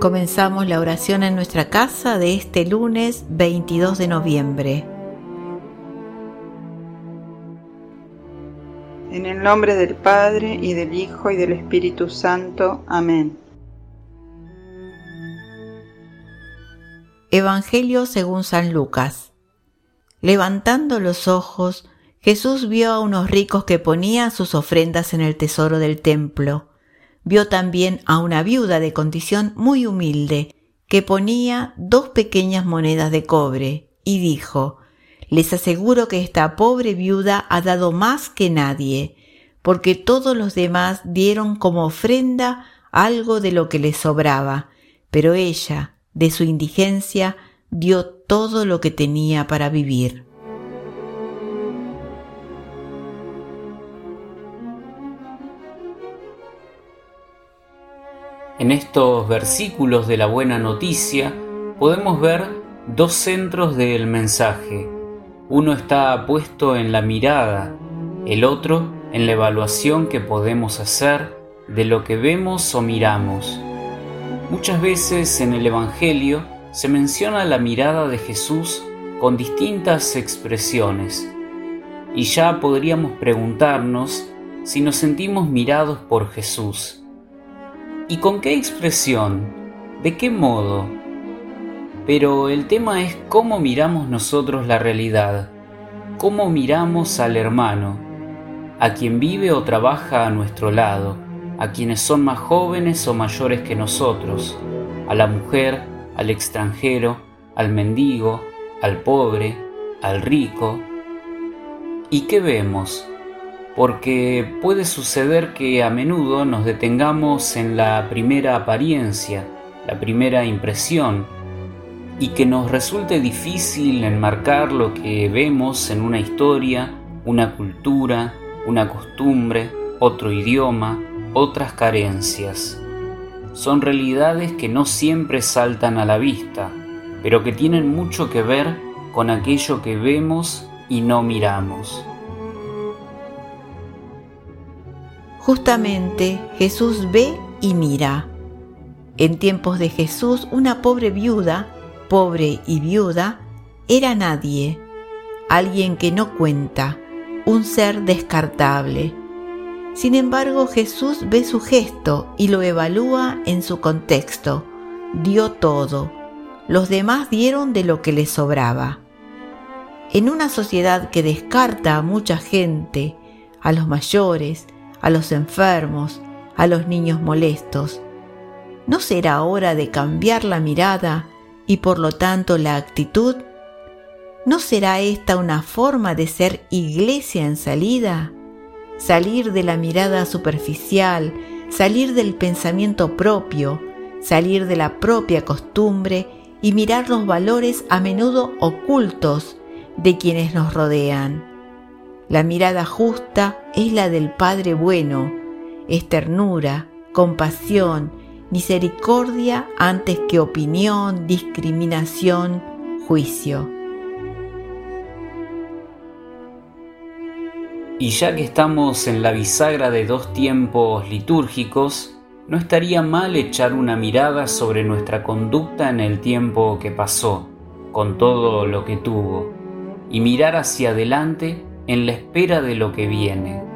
Comenzamos la oración en nuestra casa de este lunes 22 de noviembre. En el nombre del Padre y del Hijo y del Espíritu Santo. Amén. Evangelio según San Lucas. Levantando los ojos, Jesús vio a unos ricos que ponían sus ofrendas en el tesoro del templo vio también a una viuda de condición muy humilde que ponía dos pequeñas monedas de cobre y dijo, Les aseguro que esta pobre viuda ha dado más que nadie, porque todos los demás dieron como ofrenda algo de lo que les sobraba, pero ella, de su indigencia, dio todo lo que tenía para vivir. En estos versículos de la buena noticia podemos ver dos centros del mensaje. Uno está puesto en la mirada, el otro en la evaluación que podemos hacer de lo que vemos o miramos. Muchas veces en el Evangelio se menciona la mirada de Jesús con distintas expresiones y ya podríamos preguntarnos si nos sentimos mirados por Jesús. ¿Y con qué expresión? ¿De qué modo? Pero el tema es cómo miramos nosotros la realidad, cómo miramos al hermano, a quien vive o trabaja a nuestro lado, a quienes son más jóvenes o mayores que nosotros, a la mujer, al extranjero, al mendigo, al pobre, al rico. ¿Y qué vemos? Porque puede suceder que a menudo nos detengamos en la primera apariencia, la primera impresión, y que nos resulte difícil enmarcar lo que vemos en una historia, una cultura, una costumbre, otro idioma, otras carencias. Son realidades que no siempre saltan a la vista, pero que tienen mucho que ver con aquello que vemos y no miramos. Justamente Jesús ve y mira. En tiempos de Jesús una pobre viuda, pobre y viuda, era nadie, alguien que no cuenta, un ser descartable. Sin embargo, Jesús ve su gesto y lo evalúa en su contexto. Dio todo. Los demás dieron de lo que les sobraba. En una sociedad que descarta a mucha gente, a los mayores, a los enfermos, a los niños molestos. ¿No será hora de cambiar la mirada y por lo tanto la actitud? ¿No será esta una forma de ser iglesia en salida? Salir de la mirada superficial, salir del pensamiento propio, salir de la propia costumbre y mirar los valores a menudo ocultos de quienes nos rodean. La mirada justa es la del Padre bueno, es ternura, compasión, misericordia antes que opinión, discriminación, juicio. Y ya que estamos en la bisagra de dos tiempos litúrgicos, no estaría mal echar una mirada sobre nuestra conducta en el tiempo que pasó, con todo lo que tuvo, y mirar hacia adelante en la espera de lo que viene.